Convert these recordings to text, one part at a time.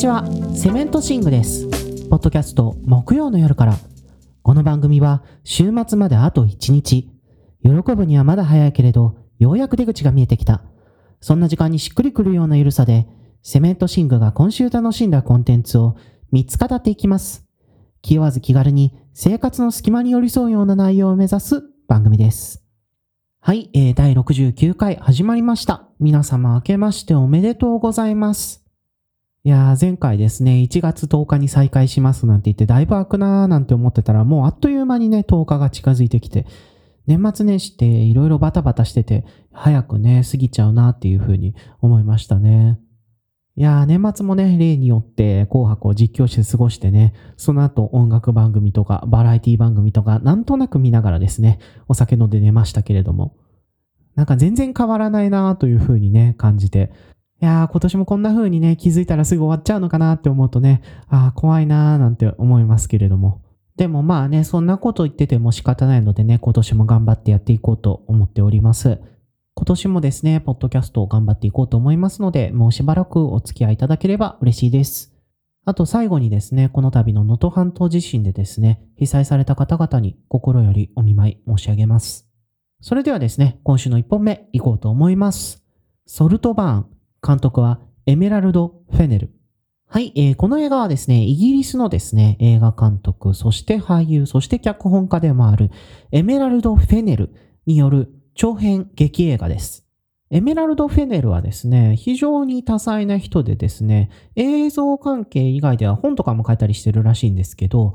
ちは、セメントシングです。ポッドキャスト木曜の夜から。この番組は週末まであと1日。喜ぶにはまだ早いけれど、ようやく出口が見えてきた。そんな時間にしっくりくるようなゆるさで、セメントシングが今週楽しんだコンテンツを3つ語っていきます。気負わず気軽に生活の隙間に寄り添うような内容を目指す番組です。はい、えー、第69回始まりました。皆様明けましておめでとうございます。いやー、前回ですね、1月10日に再開しますなんて言って、だいぶ開くなーなんて思ってたら、もうあっという間にね、10日が近づいてきて、年末年始っていろいろバタバタしてて、早くね、過ぎちゃうなっていうふうに思いましたね。いやー、年末もね、例によって紅白を実況して過ごしてね、その後音楽番組とかバラエティ番組とか、なんとなく見ながらですね、お酒飲んで寝ましたけれども、なんか全然変わらないなーというふうにね、感じて、いやー、今年もこんな風にね、気づいたらすぐ終わっちゃうのかなって思うとね、あー、怖いなーなんて思いますけれども。でもまあね、そんなこと言ってても仕方ないのでね、今年も頑張ってやっていこうと思っております。今年もですね、ポッドキャストを頑張っていこうと思いますので、もうしばらくお付き合いいただければ嬉しいです。あと最後にですね、この度の能登半島地震でですね、被災された方々に心よりお見舞い申し上げます。それではですね、今週の1本目いこうと思います。ソルトバーン。監督はエメラルド・フェネル。はい、えーこの映画はですね、イギリスのですね、映画監督、そして俳優、そして脚本家でもあるエメラルド・フェネルによる長編劇映画です。エメラルド・フェネルはですね、非常に多彩な人でですね、映像関係以外では本とかも書いたりしてるらしいんですけど、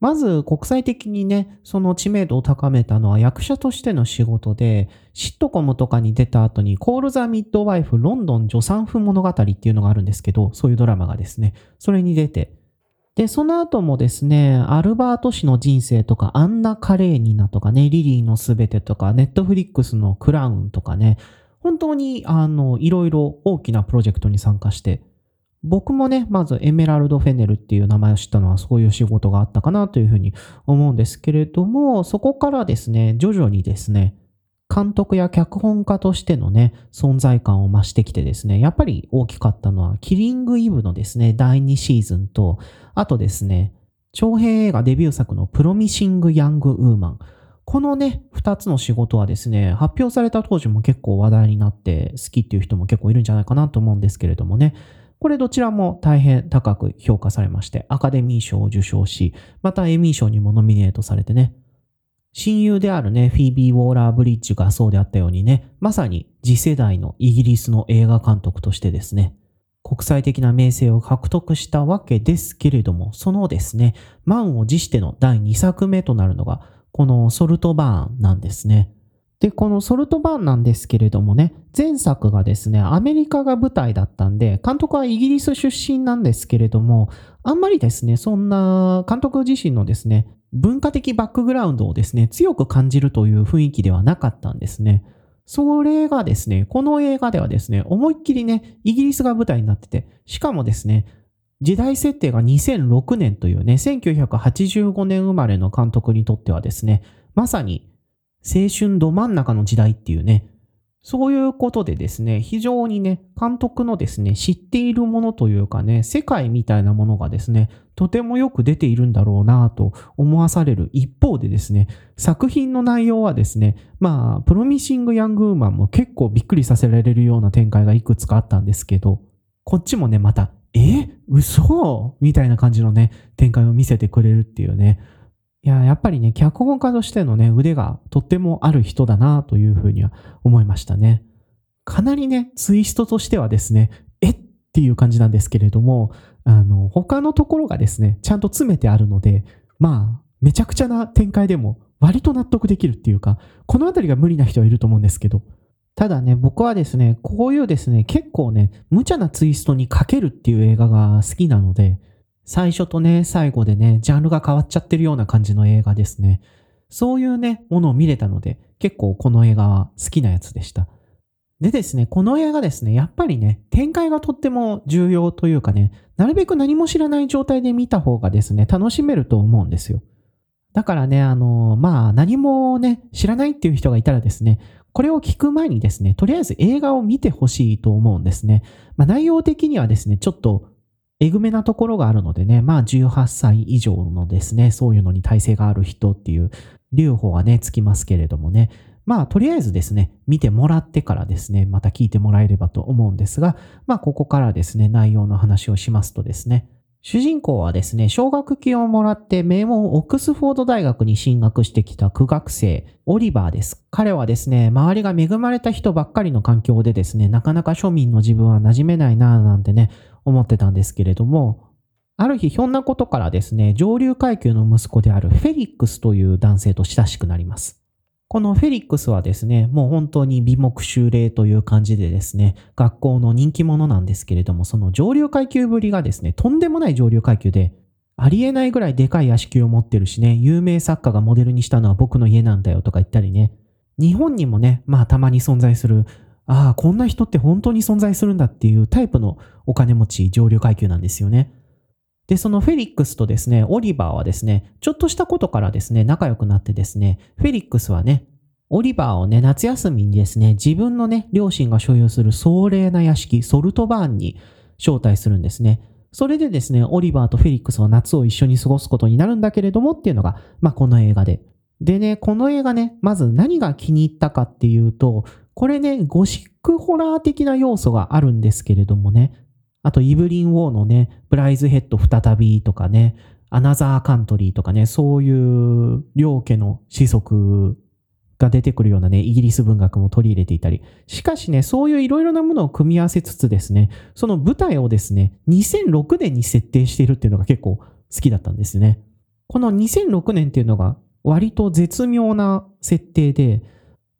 まず国際的にね、その知名度を高めたのは役者としての仕事で、シットコムとかに出た後に、コール・ザ・ミッドワイフ・ロンドン助産婦物語っていうのがあるんですけど、そういうドラマがですね、それに出て、で、その後もですね、アルバート氏の人生とか、アンナ・カレーニナとかね、リリーのすべてとか、ネットフリックスのクラウンとかね、本当に、あの、いろいろ大きなプロジェクトに参加して、僕もね、まずエメラルド・フェネルっていう名前を知ったのはそういう仕事があったかなというふうに思うんですけれども、そこからですね、徐々にですね、監督や脚本家としてのね、存在感を増してきてですね、やっぱり大きかったのは、キリング・イブのですね、第2シーズンと、あとですね、長編映画デビュー作のプロミシング・ヤング・ウーマン。このね、二つの仕事はですね、発表された当時も結構話題になって好きっていう人も結構いるんじゃないかなと思うんですけれどもね、これどちらも大変高く評価されまして、アカデミー賞を受賞し、またエミー賞にもノミネートされてね、親友であるね、フィービー・ウォーラー・ブリッジがそうであったようにね、まさに次世代のイギリスの映画監督としてですね、国際的な名声を獲得したわけですけれども、そのですね、満を持しての第2作目となるのが、このソルトバーンなんですね。で、このソルトバーンなんですけれどもね、前作がですね、アメリカが舞台だったんで、監督はイギリス出身なんですけれども、あんまりですね、そんな監督自身のですね、文化的バックグラウンドをですね、強く感じるという雰囲気ではなかったんですね。それがですね、この映画ではですね、思いっきりね、イギリスが舞台になってて、しかもですね、時代設定が2006年というね、1985年生まれの監督にとってはですね、まさに青春ど真ん中の時代っていうね、そういうことでですね、非常にね、監督のですね、知っているものというかね、世界みたいなものがですね、とてもよく出ているんだろうなと思わされる一方でですね、作品の内容はですね、まあ、プロミシング・ヤング・ウーマンも結構びっくりさせられるような展開がいくつかあったんですけど、こっちもね、また、え？嘘？みたいな感じのね、展開を見せてくれるっていうね、いや、やっぱりね、脚本家としてのね、腕がとってもある人だなというふうには思いましたね。かなりね、ツイストとしてはですね、えっていう感じなんですけれども、あの、他のところがですね、ちゃんと詰めてあるので、まあ、めちゃくちゃな展開でも割と納得できるっていうか、このあたりが無理な人はいると思うんですけど、ただね、僕はですね、こういうですね、結構ね、無茶なツイストにかけるっていう映画が好きなので、最初とね、最後でね、ジャンルが変わっちゃってるような感じの映画ですね。そういうね、ものを見れたので、結構この映画は好きなやつでした。でですね、この映画ですね、やっぱりね、展開がとっても重要というかね、なるべく何も知らない状態で見た方がですね、楽しめると思うんですよ。だからね、あの、まあ、何もね、知らないっていう人がいたらですね、これを聞く前にですね、とりあえず映画を見てほしいと思うんですね。まあ、内容的にはですね、ちょっとえぐめなところがあるのでね、まあ18歳以上のですね、そういうのに耐性がある人っていう留保はね、つきますけれどもね、まあとりあえずですね、見てもらってからですね、また聞いてもらえればと思うんですが、まあここからですね、内容の話をしますとですね、主人公はですね、奨学金をもらって名門オックスフォード大学に進学してきた苦学生、オリバーです。彼はですね、周りが恵まれた人ばっかりの環境でですね、なかなか庶民の自分は馴染めないなぁなんてね、思ってたんですけれども、ある日ひょんなことからですね、上流階級の息子であるフェリックスという男性と親しくなります。このフェリックスはですね、もう本当に美目修霊という感じでですね、学校の人気者なんですけれども、その上流階級ぶりがですね、とんでもない上流階級で、ありえないぐらいでかい屋敷を持ってるしね、有名作家がモデルにしたのは僕の家なんだよとか言ったりね、日本にもね、まあたまに存在する、ああ、こんな人って本当に存在するんだっていうタイプのお金持ち上流階級なんですよね。で、そのフェリックスとですね、オリバーはですね、ちょっとしたことからですね、仲良くなってですね、フェリックスはね、オリバーをね、夏休みにですね、自分のね、両親が所有する壮麗な屋敷、ソルトバーンに招待するんですね。それでですね、オリバーとフェリックスは夏を一緒に過ごすことになるんだけれどもっていうのが、まあ、この映画で。でね、この映画ね、まず何が気に入ったかっていうと、これね、ゴシックホラー的な要素があるんですけれどもね、あと、イブリン・ウォーのね、ブライズヘッド再びとかね、アナザーカントリーとかね、そういう両家の子息が出てくるようなね、イギリス文学も取り入れていたり。しかしね、そういういろいろなものを組み合わせつつですね、その舞台をですね、2006年に設定しているっていうのが結構好きだったんですね。この2006年っていうのが割と絶妙な設定で、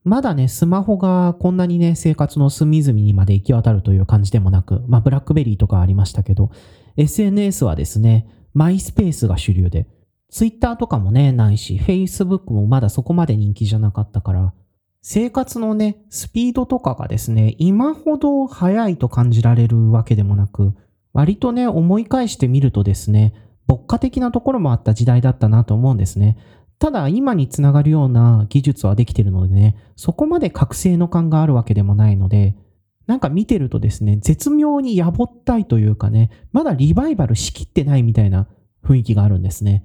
まだね、スマホがこんなにね、生活の隅々にまで行き渡るという感じでもなく、まあ、ブラックベリーとかありましたけど、SNS はですね、マイスペースが主流で、ツイッターとかもね、ないし、フェイスブックもまだそこまで人気じゃなかったから、生活のね、スピードとかがですね、今ほど速いと感じられるわけでもなく、割とね、思い返してみるとですね、牧歌的なところもあった時代だったなと思うんですね。ただ今につながるような技術はできてるのでね、そこまで覚醒の感があるわけでもないので、なんか見てるとですね、絶妙にやぼったいというかね、まだリバイバルしきってないみたいな雰囲気があるんですね。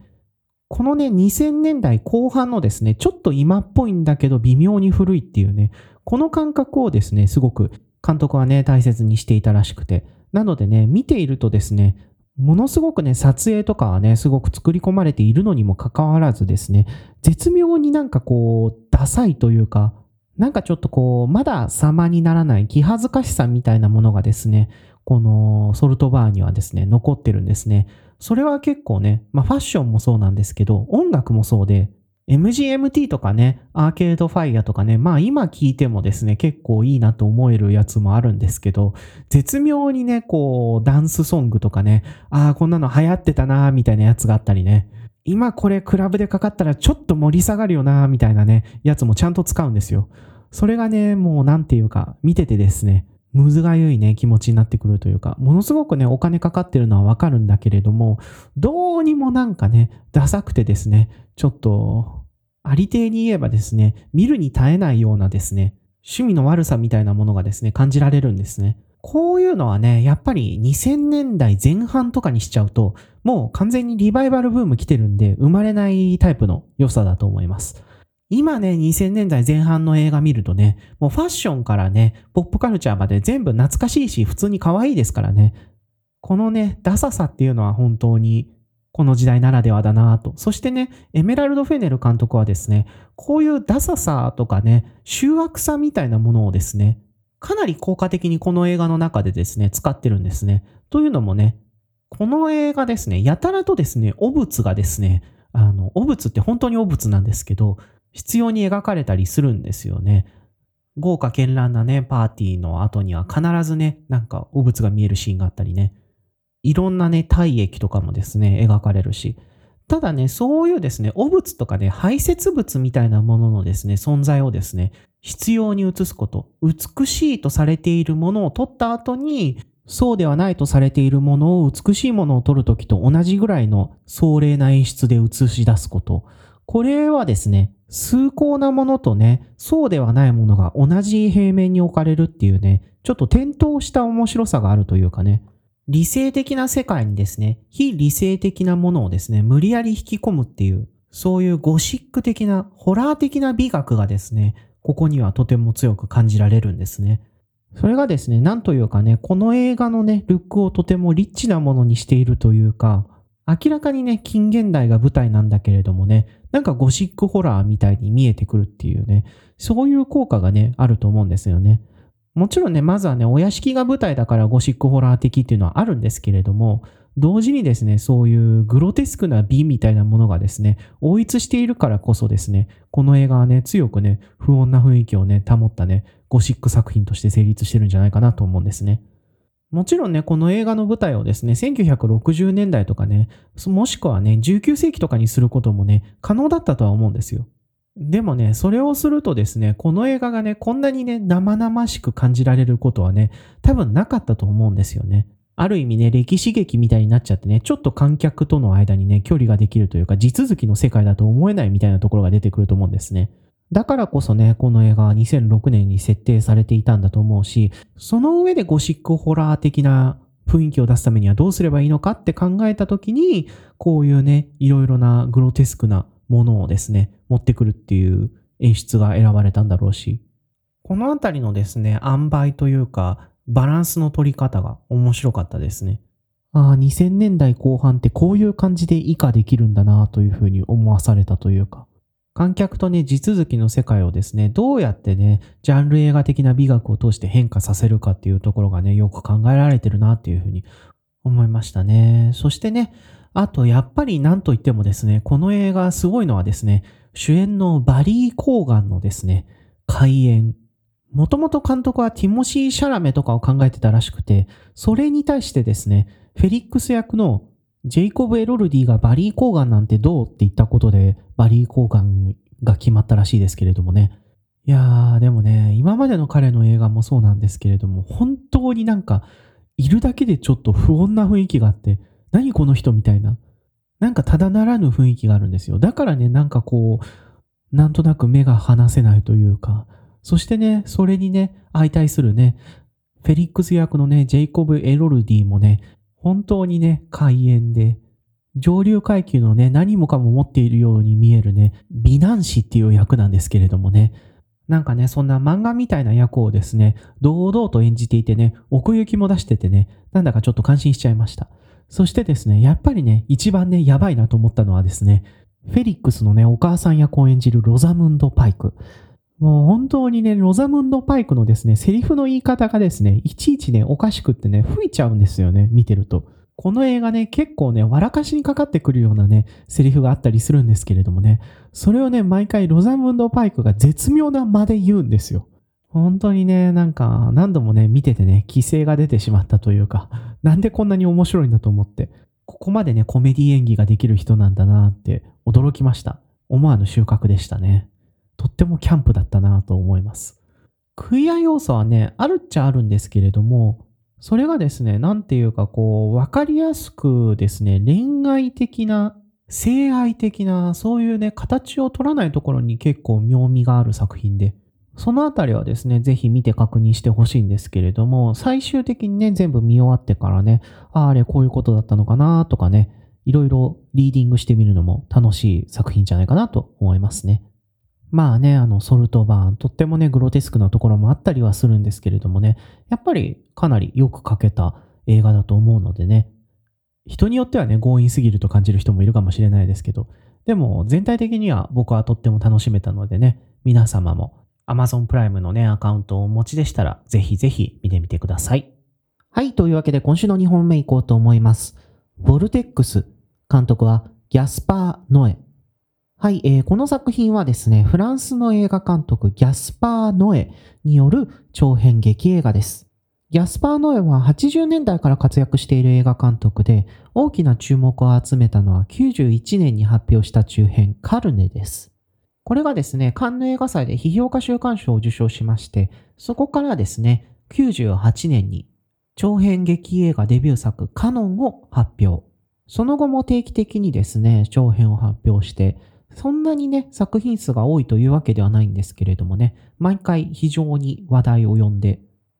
このね、2000年代後半のですね、ちょっと今っぽいんだけど微妙に古いっていうね、この感覚をですね、すごく監督はね、大切にしていたらしくて。なのでね、見ているとですね、ものすごくね、撮影とかはね、すごく作り込まれているのにもかかわらずですね、絶妙になんかこう、ダサいというか、なんかちょっとこう、まだ様にならない気恥ずかしさみたいなものがですね、このソルトバーにはですね、残ってるんですね。それは結構ね、まあファッションもそうなんですけど、音楽もそうで、MGMT とかね、アーケードファイアとかね、まあ今聞いてもですね、結構いいなと思えるやつもあるんですけど、絶妙にね、こう、ダンスソングとかね、ああ、こんなの流行ってたなみたいなやつがあったりね、今これクラブでかかったらちょっと盛り下がるよなみたいなね、やつもちゃんと使うんですよ。それがね、もうなんていうか、見ててですね、むずがゆいね、気持ちになってくるというか、ものすごくね、お金かかってるのはわかるんだけれども、どうにもなんかね、ダサくてですね、ちょっと、ありていに言えばですね、見るに耐えないようなですね、趣味の悪さみたいなものがですね、感じられるんですね。こういうのはね、やっぱり2000年代前半とかにしちゃうと、もう完全にリバイバルブーム来てるんで、生まれないタイプの良さだと思います。今ね、2000年代前半の映画見るとね、もうファッションからね、ポップカルチャーまで全部懐かしいし、普通に可愛いですからね。このね、ダサさっていうのは本当にこの時代ならではだなと。そしてね、エメラルド・フェネル監督はですね、こういうダサさとかね、醜悪さみたいなものをですね、かなり効果的にこの映画の中でですね、使ってるんですね。というのもね、この映画ですね、やたらとですね、汚物がですね、あの、汚物って本当に汚物なんですけど、必要に描かれたりするんですよね。豪華絢爛なね、パーティーの後には必ずね、なんか汚物が見えるシーンがあったりね。いろんなね、体液とかもですね、描かれるし。ただね、そういうですね、汚物とかね、排泄物みたいなもののですね、存在をですね、必要に移すこと。美しいとされているものを取った後に、そうではないとされているものを美しいものを取るときと同じぐらいの壮麗な演出で映し出すこと。これはですね、崇高なものとね、そうではないものが同じ平面に置かれるっていうね、ちょっと転倒した面白さがあるというかね、理性的な世界にですね、非理性的なものをですね、無理やり引き込むっていう、そういうゴシック的な、ホラー的な美学がですね、ここにはとても強く感じられるんですね。それがですね、なんというかね、この映画のね、ルックをとてもリッチなものにしているというか、明らかにね、近現代が舞台なんだけれどもね、なんかゴシックホラーみたいに見えてくるっていうね、そういう効果がね、あると思うんですよね。もちろんね、まずはね、お屋敷が舞台だからゴシックホラー的っていうのはあるんですけれども、同時にですね、そういうグロテスクな美みたいなものがですね、応一しているからこそですね、この映画はね、強くね、不穏な雰囲気をね、保ったね、ゴシック作品として成立してるんじゃないかなと思うんですね。もちろんね、この映画の舞台をですね、1960年代とかね、もしくはね、19世紀とかにすることもね、可能だったとは思うんですよ。でもね、それをするとですね、この映画がね、こんなにね、生々しく感じられることはね、多分なかったと思うんですよね。ある意味ね、歴史劇みたいになっちゃってね、ちょっと観客との間にね、距離ができるというか、地続きの世界だと思えないみたいなところが出てくると思うんですね。だからこそね、この映画は2006年に設定されていたんだと思うし、その上でゴシックホラー的な雰囲気を出すためにはどうすればいいのかって考えたときに、こういうね、いろいろなグロテスクなものをですね、持ってくるっていう演出が選ばれたんだろうし、このあたりのですね、塩梅というか、バランスの取り方が面白かったですね。ああ、2000年代後半ってこういう感じで以下できるんだなというふうに思わされたというか、観客とね、地続きの世界をですね、どうやってね、ジャンル映画的な美学を通して変化させるかっていうところがね、よく考えられてるなっていうふうに思いましたね。そしてね、あと、やっぱり何と言ってもですね、この映画すごいのはですね、主演のバリー・コーガンのですね、開演。もともと監督はティモシー・シャラメとかを考えてたらしくて、それに対してですね、フェリックス役のジェイコブ・エロルディがバリー・コーガンなんてどうって言ったことで、バリー・コーガンが決まったらしいですけれどもね。いやー、でもね、今までの彼の映画もそうなんですけれども、本当になんか、いるだけでちょっと不穏な雰囲気があって、何この人みたいな。なんかただならぬ雰囲気があるんですよ。だからね、なんかこう、なんとなく目が離せないというか、そしてね、それにね、相対するね、フェリックス役のね、ジェイコブ・エロルディもね、本当にね、開演で、上流階級のね、何もかも持っているように見えるね、美男子っていう役なんですけれどもね、なんかね、そんな漫画みたいな役をですね、堂々と演じていてね、奥行きも出しててね、なんだかちょっと感心しちゃいました。そしてですね、やっぱりね、一番ね、やばいなと思ったのはですね、フェリックスのね、お母さん役を演じるロザムンド・パイク。もう本当にね、ロザムンド・パイクのですね、セリフの言い方がですね、いちいちね、おかしくってね、吹いちゃうんですよね、見てると。この映画ね、結構ね、笑かしにかかってくるようなね、セリフがあったりするんですけれどもね、それをね、毎回ロザムンド・パイクが絶妙な間で言うんですよ。本当にね、なんか何度もね、見ててね、規制が出てしまったというか、なんでこんなに面白いんだと思って、ここまでね、コメディ演技ができる人なんだなって驚きました。思わぬ収穫でしたね。とってもキャンプだったなと思います。クイア要素はね、あるっちゃあるんですけれども、それがですね、なんていうかこう、わかりやすくですね、恋愛的な、性愛的な、そういうね、形を取らないところに結構妙味がある作品で、そのあたりはですね、ぜひ見て確認してほしいんですけれども、最終的にね、全部見終わってからね、ああれこういうことだったのかなとかね、いろいろリーディングしてみるのも楽しい作品じゃないかなと思いますね。まあね、あの、ソルトバーン、とってもね、グロテスクなところもあったりはするんですけれどもね、やっぱりかなりよく描けた映画だと思うのでね、人によってはね、強引すぎると感じる人もいるかもしれないですけど、でも全体的には僕はとっても楽しめたのでね、皆様も Amazon プライムのね、アカウントをお持ちでしたら、ぜひぜひ見てみてください。はい、というわけで今週の2本目いこうと思います。ボルテックス。監督はギャスパー・ノエ。はい、えー、この作品はですね、フランスの映画監督ギャスパー・ノエによる長編劇映画です。ギャスパー・ノエは80年代から活躍している映画監督で、大きな注目を集めたのは91年に発表した中編カルネです。これがですね、カンヌ映画祭で批評家週間賞を受賞しまして、そこからですね、98年に長編劇映画デビュー作カノンを発表。その後も定期的にですね、長編を発表して、そんなにね、作品数が多いというわけではないんですけれどもね、毎回非常に話題を呼んで、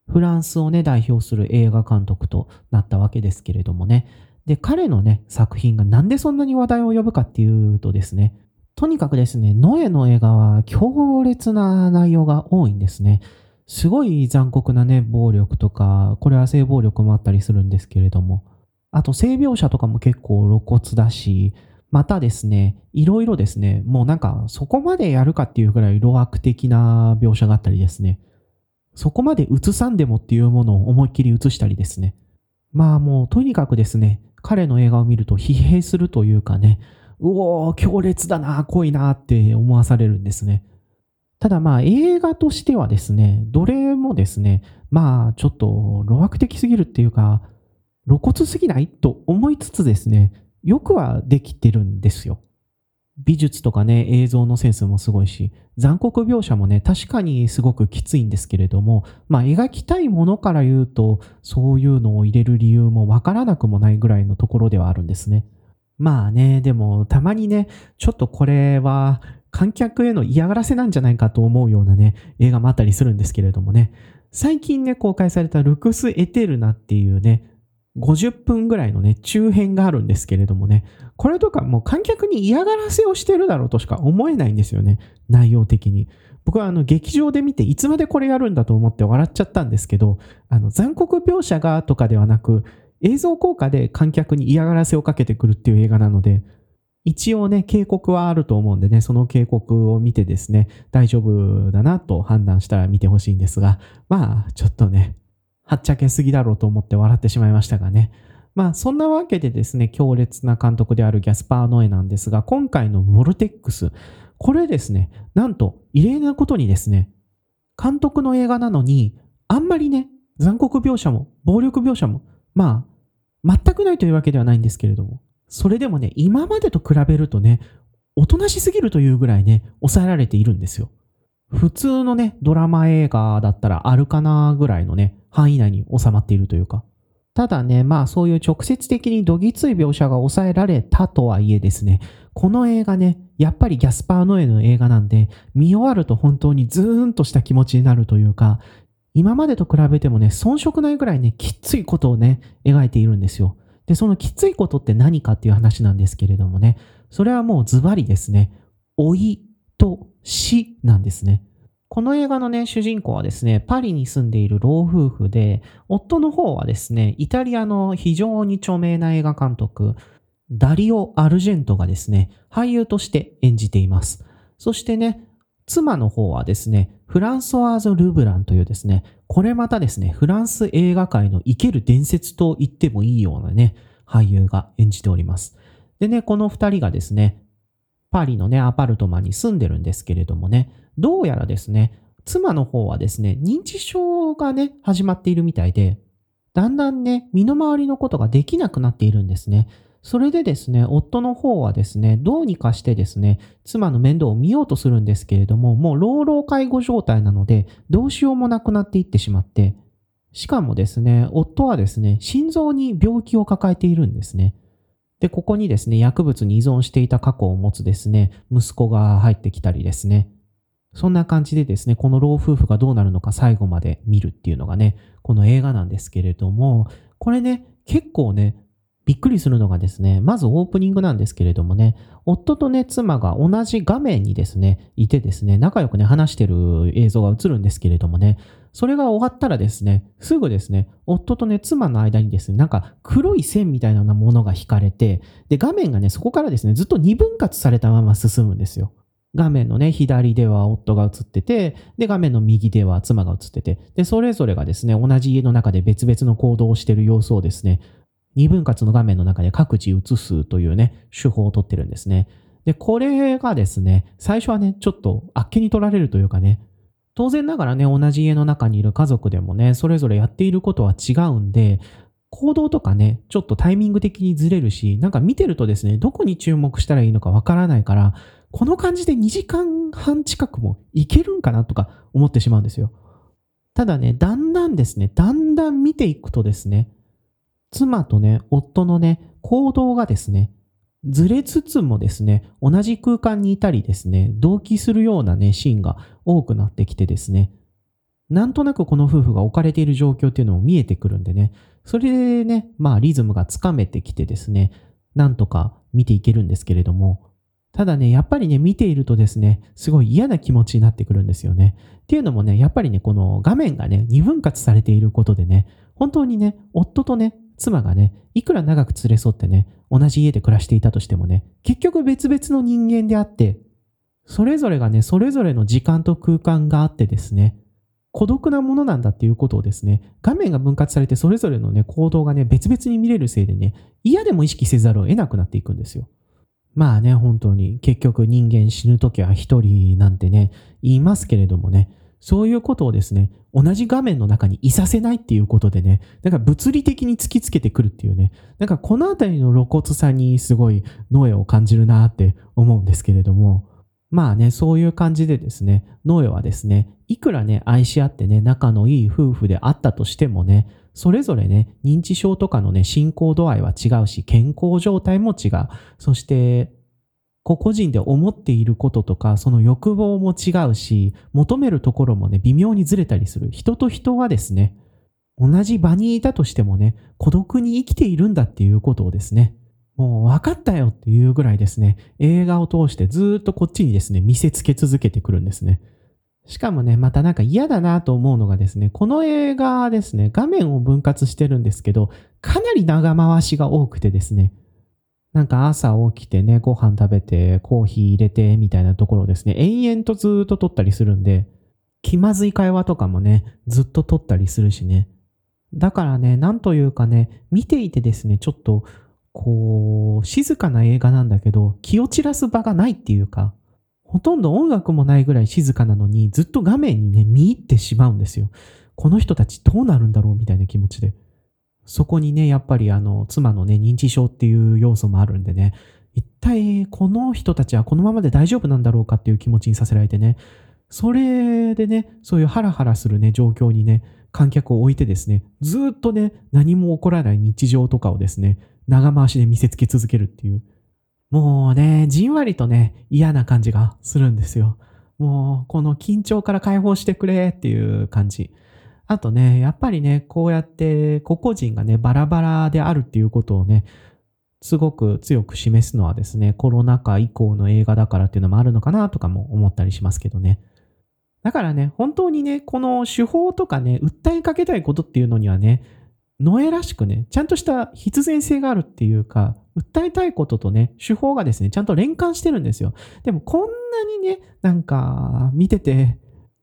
フランスをね、代表する映画監督となったわけですけれどもね。で、彼のね、作品がなんでそんなに話題を呼ぶかっていうとですね、とにかくですね、ノエの映画は強烈な内容が多いんですね。すごい残酷なね、暴力とか、これは性暴力もあったりするんですけれども、あと性描写とかも結構露骨だし、またですね、いろいろですね、もうなんかそこまでやるかっていうぐらい露悪的な描写があったりですね、そこまで映さんでもっていうものを思いっきり映したりですね。まあもうとにかくですね、彼の映画を見ると疲弊するというかね、うおー、強烈だな、濃いなって思わされるんですね。ただまあ映画としてはですね、どれもですね、まあちょっと露悪的すぎるっていうか、露骨すぎないと思いつつですね、よくはできてるんですよ。美術とかね、映像のセンスもすごいし、残酷描写もね、確かにすごくきついんですけれども、まあ描きたいものから言うと、そういうのを入れる理由もわからなくもないぐらいのところではあるんですね。まあね、でもたまにね、ちょっとこれは観客への嫌がらせなんじゃないかと思うようなね、映画もあったりするんですけれどもね、最近ね、公開されたルクス・エテルナっていうね、50分ぐらいのね、中編があるんですけれどもね、これとかもう観客に嫌がらせをしてるだろうとしか思えないんですよね、内容的に。僕はあの劇場で見ていつまでこれやるんだと思って笑っちゃったんですけど、あの残酷描写がとかではなく、映像効果で観客に嫌がらせをかけてくるっていう映画なので、一応ね、警告はあると思うんでね、その警告を見てですね、大丈夫だなと判断したら見てほしいんですが、まあ、ちょっとね、はっちゃけすぎだろうと思って笑ってしまいましたがね。まあ、そんなわけでですね、強烈な監督であるギャスパー・ノエなんですが、今回のボルテックス、これですね、なんと、異例なことにですね、監督の映画なのに、あんまりね、残酷描写も、暴力描写も、まあ、全くないというわけではないんですけれども、それでもね、今までと比べるとね、おとなしすぎるというぐらいね、抑えられているんですよ。普通のね、ドラマ映画だったらあるかなぐらいのね、範囲内に収まっているというか。ただね、まあそういう直接的にどぎつい描写が抑えられたとはいえですね、この映画ね、やっぱりギャスパー・ノエの映画なんで、見終わると本当にズーンとした気持ちになるというか、今までと比べてもね、遜色ないぐらいね、きついことをね、描いているんですよ。で、そのきついことって何かっていう話なんですけれどもね、それはもうズバリですね、老いと死なんですね。この映画のね、主人公はですね、パリに住んでいる老夫婦で、夫の方はですね、イタリアの非常に著名な映画監督、ダリオ・アルジェントがですね、俳優として演じています。そしてね、妻の方はですね、フランソワーズ・ルブランというですね、これまたですね、フランス映画界の生ける伝説と言ってもいいようなね、俳優が演じております。でね、この二人がですね、パリのね、アパルトマンに住んでるんですけれどもね、どうやらですね、妻の方はですね、認知症がね、始まっているみたいで、だんだんね、身の回りのことができなくなっているんですね。それでですね、夫の方はですね、どうにかしてですね、妻の面倒を見ようとするんですけれども、もう老老介護状態なので、どうしようもなくなっていってしまって、しかもですね、夫はですね、心臓に病気を抱えているんですね。で、ここにですね、薬物に依存していた過去を持つですね、息子が入ってきたりですね。そんな感じでですね、この老夫婦がどうなるのか最後まで見るっていうのがね、この映画なんですけれども、これね、結構ね、びっくりするのがですね、まずオープニングなんですけれどもね、夫とね、妻が同じ画面にですね、いてですね、仲良くね、話してる映像が映るんですけれどもね、それが終わったらですね、すぐですね、夫とね、妻の間にですね、なんか黒い線みたいなものが引かれて、で、画面がね、そこからですね、ずっと二分割されたまま進むんですよ。画面のね、左では夫が映ってて、で、画面の右では妻が映ってて、で、それぞれがですね、同じ家の中で別々の行動をしている様子をですね、二分割の画面の中で各自映すというね、手法をとってるんですね。で、これがですね、最初はね、ちょっとあっけに取られるというかね、当然ながらね、同じ家の中にいる家族でもね、それぞれやっていることは違うんで、行動とかね、ちょっとタイミング的にずれるし、なんか見てるとですね、どこに注目したらいいのかわからないから、この感じで2時間半近くもいけるんかなとか思ってしまうんですよ。ただね、だんだんですね、だんだん見ていくとですね、妻とね、夫のね、行動がですね、ずれつつもですね、同じ空間にいたりですね、同期するようなね、シーンが多くなってきてですね、なんとなくこの夫婦が置かれている状況っていうのも見えてくるんでね、それでね、まあリズムがつかめてきてですね、なんとか見ていけるんですけれども、ただね、やっぱりね、見ているとですね、すごい嫌な気持ちになってくるんですよね。っていうのもね、やっぱりね、この画面がね、二分割されていることでね、本当にね、夫とね、妻がね、いくら長く連れ添ってね、同じ家で暮らしていたとしてもね、結局別々の人間であって、それぞれがね、それぞれの時間と空間があってですね、孤独なものなんだっていうことをですね、画面が分割されてそれぞれのね、行動がね、別々に見れるせいでね、嫌でも意識せざるを得なくなっていくんですよ。まあね、本当に結局人間死ぬときは一人なんてね、言いますけれどもね、そういうことをですね、同じ画面の中にいさせないっていうことでね、なんか物理的に突きつけてくるっていうね、なんかこのあたりの露骨さにすごいノエを感じるなって思うんですけれども、まあね、そういう感じでですね、ノエはですね、いくらね、愛し合ってね、仲のいい夫婦であったとしてもね、それぞれね、認知症とかのね、進行度合いは違うし、健康状態も違う。そして、個々人で思っていることとか、その欲望も違うし、求めるところもね、微妙にずれたりする。人と人はですね、同じ場にいたとしてもね、孤独に生きているんだっていうことをですね、もう分かったよっていうぐらいですね、映画を通してずっとこっちにですね、見せつけ続けてくるんですね。しかもね、またなんか嫌だなと思うのがですね、この映画ですね、画面を分割してるんですけど、かなり長回しが多くてですね、なんか朝起きてね、ご飯食べて、コーヒー入れて、みたいなところですね、延々とずっと撮ったりするんで、気まずい会話とかもね、ずっと撮ったりするしね。だからね、なんというかね、見ていてですね、ちょっとこう、静かな映画なんだけど、気を散らす場がないっていうか、ほとんど音楽もないぐらい静かなのに、ずっと画面にね、見入ってしまうんですよ。この人たちどうなるんだろうみたいな気持ちで。そこにね、やっぱりあの、妻のね、認知症っていう要素もあるんでね、一体この人たちはこのままで大丈夫なんだろうかっていう気持ちにさせられてね、それでね、そういうハラハラするね、状況にね、観客を置いてですね、ずっとね、何も起こらない日常とかをですね、長回しで見せつけ続けるっていう。もうね、じんわりとね、嫌な感じがするんですよ。もう、この緊張から解放してくれっていう感じ。あとね、やっぱりね、こうやって個々人がね、バラバラであるっていうことをね、すごく強く示すのはですね、コロナ禍以降の映画だからっていうのもあるのかなとかも思ったりしますけどね。だからね、本当にね、この手法とかね、訴えかけたいことっていうのにはね、ノエらしくね、ちゃんとした必然性があるっていうか、訴えたいこととね、手法がですね、ちゃんと連関してるんですよ。でもこんなにね、なんか、見てて、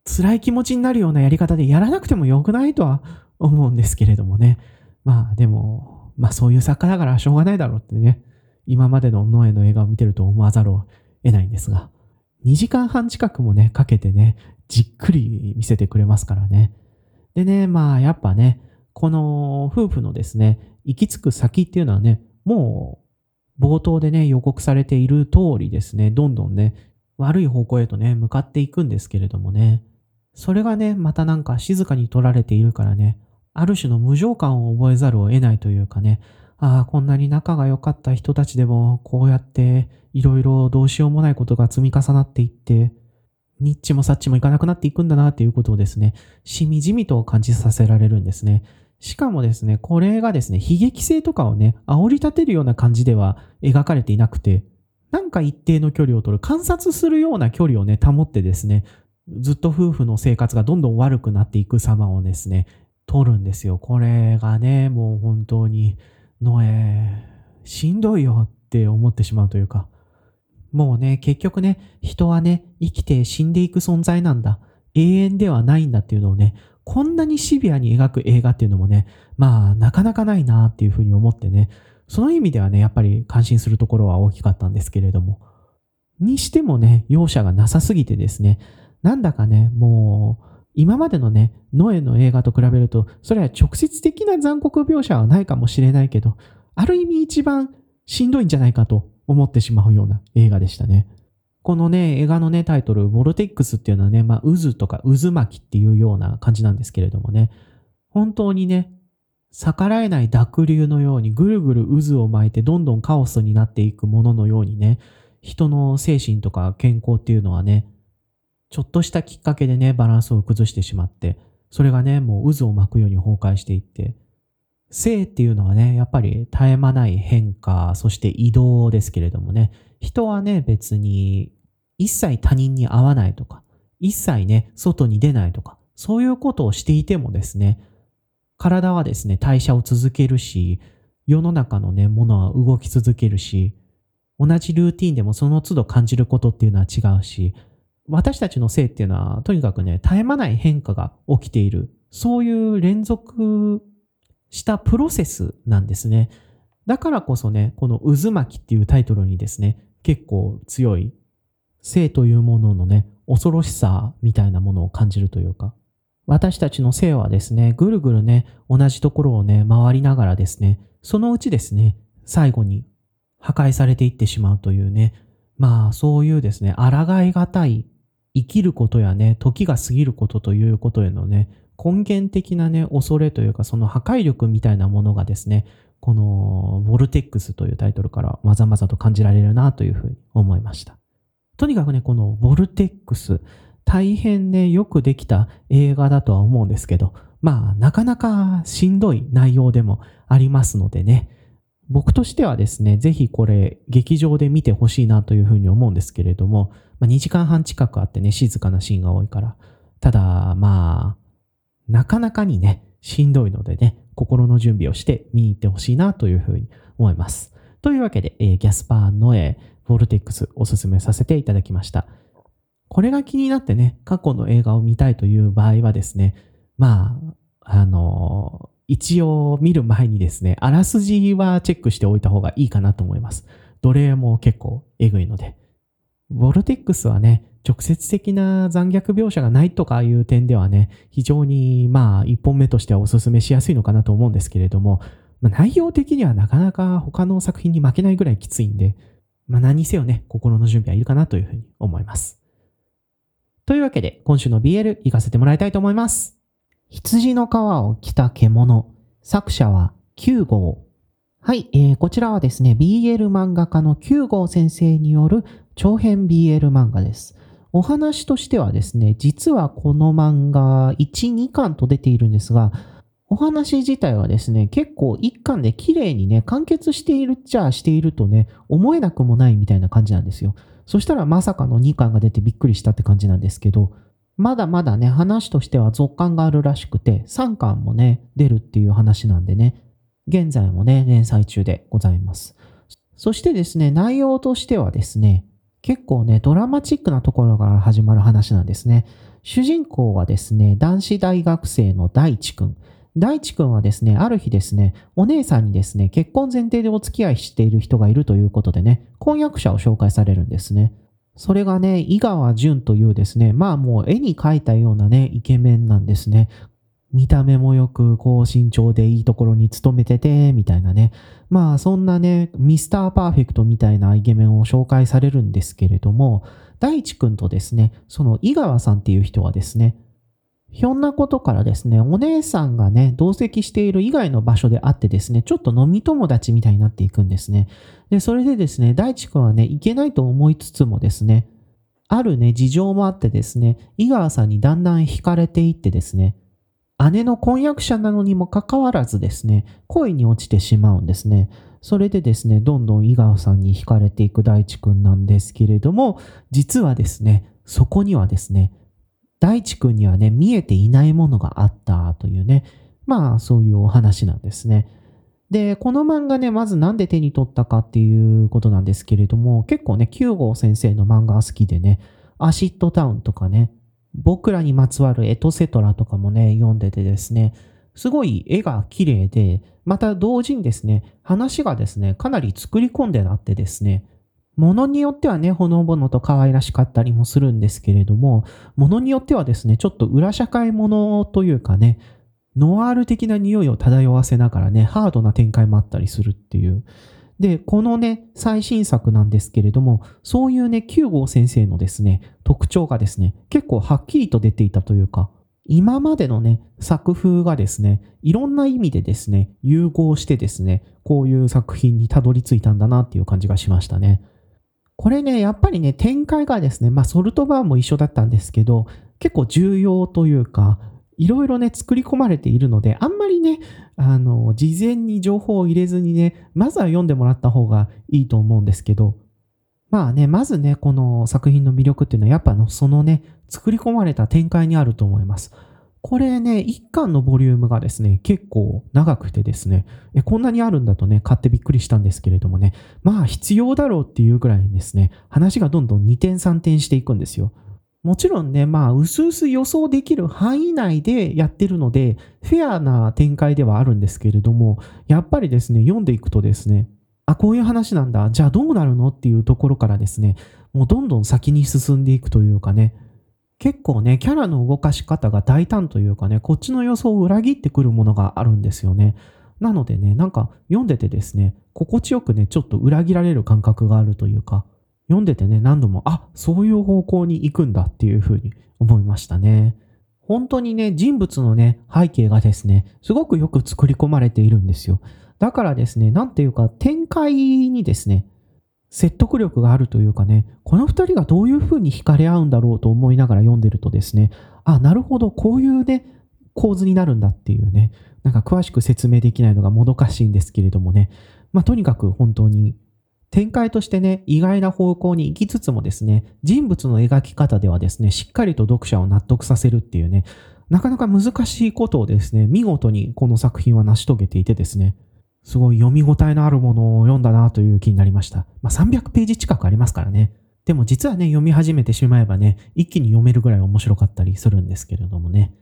辛い気持ちになるようなやり方でやらなくてもよくないとは思うんですけれどもね。まあでも、まあそういう作家だからしょうがないだろうってね、今までのノエの映画を見てると思わざるを得ないんですが、2時間半近くもね、かけてね、じっくり見せてくれますからね。でね、まあやっぱね、この夫婦のですね、行き着く先っていうのはね、もう冒頭でね、予告されている通りですね、どんどんね、悪い方向へとね、向かっていくんですけれどもね、それがね、またなんか静かに取られているからね、ある種の無情感を覚えざるを得ないというかね、ああ、こんなに仲が良かった人たちでも、こうやっていろいろどうしようもないことが積み重なっていって、ニッチもサッチもいかなくなっていくんだなっていうことをですね、しみじみと感じさせられるんですね。しかもですね、これがですね、悲劇性とかをね、煽り立てるような感じでは描かれていなくて、なんか一定の距離を取る、観察するような距離をね、保ってですね、ずっと夫婦の生活がどんどん悪くなっていく様をですね、取るんですよ。これがね、もう本当に、のえ、しんどいよって思ってしまうというか、もうね、結局ね、人はね、生きて死んでいく存在なんだ。永遠ではないんだっていうのをね、こんなにシビアに描く映画っていうのもね、まあ、なかなかないなっていうふうに思ってね、その意味ではね、やっぱり感心するところは大きかったんですけれども。にしてもね、容赦がなさすぎてですね、なんだかね、もう、今までのね、ノエの映画と比べると、それは直接的な残酷描写はないかもしれないけど、ある意味一番しんどいんじゃないかと思ってしまうような映画でしたね。このね、映画のね、タイトル、ボルテックスっていうのはね、まあ、渦とか渦巻きっていうような感じなんですけれどもね、本当にね、逆らえない濁流のようにぐるぐる渦を巻いてどんどんカオスになっていくもののようにね、人の精神とか健康っていうのはね、ちょっとしたきっかけでね、バランスを崩してしまって、それがね、もう渦を巻くように崩壊していって、性っていうのはね、やっぱり絶え間ない変化、そして移動ですけれどもね、人はね、別に一切他人に会わないとか、一切ね、外に出ないとか、そういうことをしていてもですね、体はですね、代謝を続けるし、世の中のね、ものは動き続けるし、同じルーティンでもその都度感じることっていうのは違うし、私たちの性っていうのは、とにかくね、絶え間ない変化が起きている。そういう連続したプロセスなんですね。だからこそね、この渦巻きっていうタイトルにですね、結構強い性というもののね、恐ろしさみたいなものを感じるというか、私たちの性はですね、ぐるぐるね、同じところをね、回りながらですね、そのうちですね、最後に破壊されていってしまうというね、まあそういうですね、抗いがたい生きることやね、時が過ぎることということへのね、根源的なね、恐れというか、その破壊力みたいなものがですね、この、ボルテックスというタイトルからまざまざと感じられるなというふうに思いました。とにかくね、このボルテックス、大変ね、よくできた映画だとは思うんですけど、まあ、なかなかしんどい内容でもありますのでね、僕としてはですね、ぜひこれ劇場で見てほしいなというふうに思うんですけれども、まあ、2時間半近くあってね、静かなシーンが多いから。ただ、まあ、なかなかにね、しんどいのでね、心の準備をして見に行ってほしいなというふうに思います。というわけで、えー、ギャスパーノエ、ボルテックスおすすめさせていただきました。これが気になってね、過去の映画を見たいという場合はですね、まあ、あのー、一応見る前にですね、あらすじはチェックしておいた方がいいかなと思います。奴隷も結構えぐいので。ボルテックスはね、直接的な残虐描写がないとかいう点ではね、非常にまあ一本目としてはお勧めしやすいのかなと思うんですけれども、まあ、内容的にはなかなか他の作品に負けないぐらいきついんで、まあ何にせよね、心の準備はいるかなというふうに思います。というわけで、今週の BL 行かせてもらいたいと思います。羊の皮を着た獣。作者は9号。はい、えー、こちらはですね、BL 漫画家の9号先生による長編 BL 漫画です。お話としてはですね、実はこの漫画1、2巻と出ているんですが、お話自体はですね、結構1巻で綺麗にね、完結しているっちゃしているとね、思えなくもないみたいな感じなんですよ。そしたらまさかの2巻が出てびっくりしたって感じなんですけど、まだまだね、話としては続巻があるらしくて、3巻もね、出るっていう話なんでね、現在もね、連載中でございます。そしてですね、内容としてはですね、結構ね、ドラマチックなところから始まる話なんですね。主人公はですね、男子大学生の大地くん。大地くんはですね、ある日ですね、お姉さんにですね、結婚前提でお付き合いしている人がいるということでね、婚約者を紹介されるんですね。それがね、井川淳というですね、まあもう絵に描いたようなね、イケメンなんですね。見た目もよく、高身長でいいところに勤めてて、みたいなね。まあ、そんなね、ミスターパーフェクトみたいなイケメンを紹介されるんですけれども、大地くんとですね、その井川さんっていう人はですね、ひょんなことからですね、お姉さんがね、同席している以外の場所であってですね、ちょっと飲み友達みたいになっていくんですね。で、それでですね、大地くんはね、いけないと思いつつもですね、あるね、事情もあってですね、井川さんにだんだん惹かれていってですね、姉の婚約者なのにもかかわらずですね、恋に落ちてしまうんですね。それでですね、どんどん井川さんに惹かれていく大地くんなんですけれども、実はですね、そこにはですね、大地くんにはね、見えていないものがあったというね、まあそういうお話なんですね。で、この漫画ね、まずなんで手に取ったかっていうことなんですけれども、結構ね、9号先生の漫画好きでね、アシッドタウンとかね、僕らにまつわるエトセトラとかもね、読んでてですね、すごい絵が綺麗で、また同時にですね、話がですね、かなり作り込んであってですね、ものによってはね、ほのぼのと可愛らしかったりもするんですけれども、ものによってはですね、ちょっと裏社会ものというかね、ノワール的な匂いを漂わせながらね、ハードな展開もあったりするっていう、で、このね、最新作なんですけれども、そういうね、9号先生のですね、特徴がですね、結構はっきりと出ていたというか、今までのね、作風がですね、いろんな意味でですね、融合してですね、こういう作品にたどり着いたんだなっていう感じがしましたね。これね、やっぱりね、展開がですね、まあ、ソルトバーも一緒だったんですけど、結構重要というか、いろいろね、作り込まれているので、あんまりね、あの、事前に情報を入れずにね、まずは読んでもらった方がいいと思うんですけど、まあね、まずね、この作品の魅力っていうのは、やっぱの、そのね、作り込まれた展開にあると思います。これね、一巻のボリュームがですね、結構長くてですね、えこんなにあるんだとね、買ってびっくりしたんですけれどもね、まあ必要だろうっていうぐらいにですね、話がどんどん2点3点していくんですよ。もちろんね、まあ、うすうす予想できる範囲内でやってるので、フェアな展開ではあるんですけれども、やっぱりですね、読んでいくとですね、あ、こういう話なんだ、じゃあどうなるのっていうところからですね、もうどんどん先に進んでいくというかね、結構ね、キャラの動かし方が大胆というかね、こっちの予想を裏切ってくるものがあるんですよね。なのでね、なんか読んでてですね、心地よくね、ちょっと裏切られる感覚があるというか、読んでてね、何度も、あ、そういう方向に行くんだっていうふうに思いましたね。本当にね、人物のね、背景がですね、すごくよく作り込まれているんですよ。だからですね、なんていうか、展開にですね、説得力があるというかね、この二人がどういうふうに惹かれ合うんだろうと思いながら読んでるとですね、あ、なるほど、こういうね、構図になるんだっていうね、なんか詳しく説明できないのがもどかしいんですけれどもね、まあとにかく本当に展開としてね、意外な方向に行きつつもですね、人物の描き方ではですね、しっかりと読者を納得させるっていうね、なかなか難しいことをですね、見事にこの作品は成し遂げていてですね、すごい読み応えのあるものを読んだなという気になりました。まあ、300ページ近くありますからね。でも実はね、読み始めてしまえばね、一気に読めるぐらい面白かったりするんですけれどもね。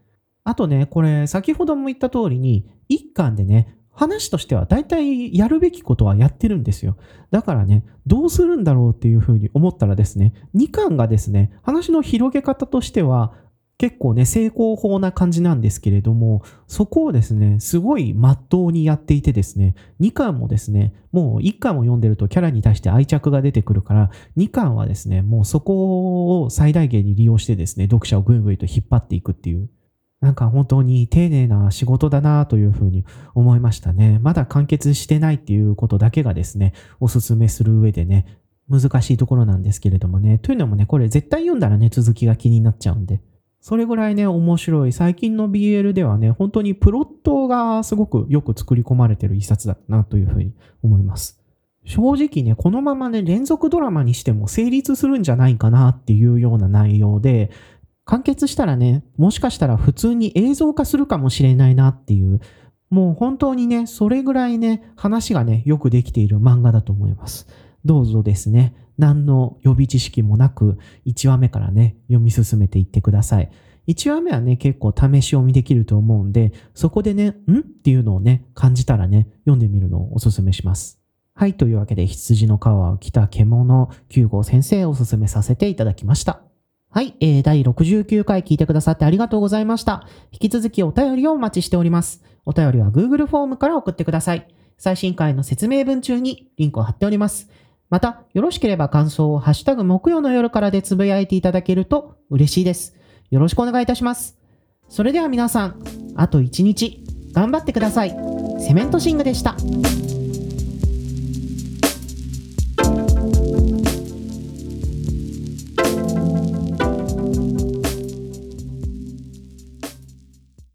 あとね、これ、先ほども言った通りに、一巻でね、話としては大体やるべきことはやってるんですよ。だからね、どうするんだろうっていうふうに思ったらですね、2巻がですね、話の広げ方としては、結構ね、成功法な感じなんですけれども、そこをですね、すごい真っ当にやっていてですね、2巻もですね、もう1巻を読んでるとキャラに対して愛着が出てくるから、2巻はですね、もうそこを最大限に利用してですね、読者をぐいぐいと引っ張っていくっていう、なんか本当に丁寧な仕事だなというふうに思いましたね。まだ完結してないっていうことだけがですね、おすすめする上でね、難しいところなんですけれどもね。というのもね、これ絶対読んだらね、続きが気になっちゃうんで。それぐらいね、面白い。最近の BL ではね、本当にプロットがすごくよく作り込まれてる一冊だなというふうに思います。正直ね、このままね、連続ドラマにしても成立するんじゃないかなっていうような内容で、完結したらね、もしかしたら普通に映像化するかもしれないなっていう、もう本当にね、それぐらいね、話がね、よくできている漫画だと思います。どうぞですね、何の予備知識もなく、1話目からね、読み進めていってください。1話目はね、結構試し読みできると思うんで、そこでね、ん？っていうのをね、感じたらね、読んでみるのをおすすめします。はい、というわけで、羊の皮を着た獣9号先生をおすすめさせていただきました。はい、えー、第69回聞いてくださってありがとうございました。引き続きお便りをお待ちしております。お便りは Google フォームから送ってください。最新回の説明文中にリンクを貼っております。また、よろしければ感想をハッシュタグ木曜の夜からでつぶやいていただけると嬉しいです。よろしくお願いいたします。それでは皆さん、あと一日頑張ってください。セメントシングでした。